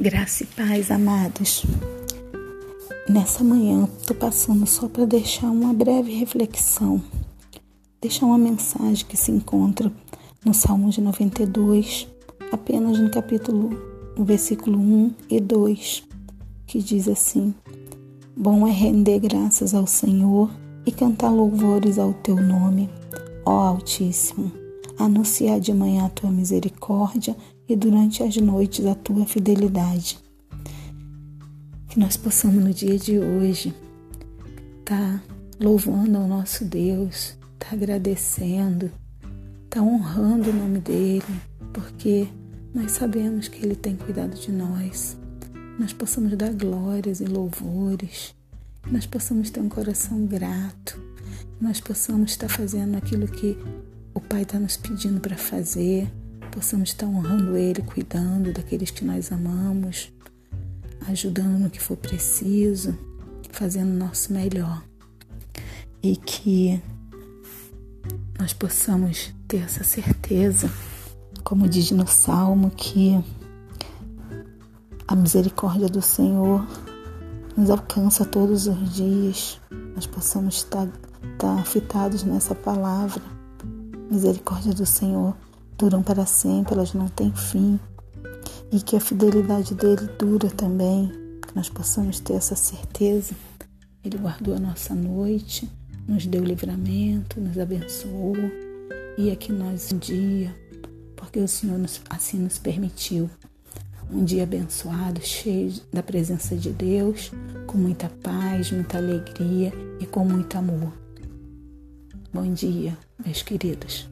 Graça e paz, amados. Nessa manhã, estou passando só para deixar uma breve reflexão, deixar uma mensagem que se encontra no Salmo de 92, apenas no capítulo, no versículo 1 e 2, que diz assim: Bom é render graças ao Senhor e cantar louvores ao teu nome, ó Altíssimo, anunciar de manhã a tua misericórdia e durante as noites a tua fidelidade. Que nós possamos no dia de hoje estar tá louvando ao nosso Deus, estar tá agradecendo, estar tá honrando o nome dele, porque nós sabemos que ele tem cuidado de nós. Nós possamos dar glórias e louvores, nós possamos ter um coração grato, nós possamos estar fazendo aquilo que o Pai está nos pedindo para fazer possamos estar honrando Ele, cuidando daqueles que nós amamos, ajudando no que for preciso, fazendo o nosso melhor. E que nós possamos ter essa certeza, como diz no Salmo, que a misericórdia do Senhor nos alcança todos os dias. Nós possamos estar, estar fitados nessa palavra. Misericórdia do Senhor duram para sempre, elas não têm fim. E que a fidelidade dele dura também, que nós possamos ter essa certeza. Ele guardou a nossa noite, nos deu livramento, nos abençoou. E é que nós um dia, porque o Senhor nos, assim nos permitiu, um dia abençoado, cheio da presença de Deus, com muita paz, muita alegria e com muito amor. Bom dia, meus queridos.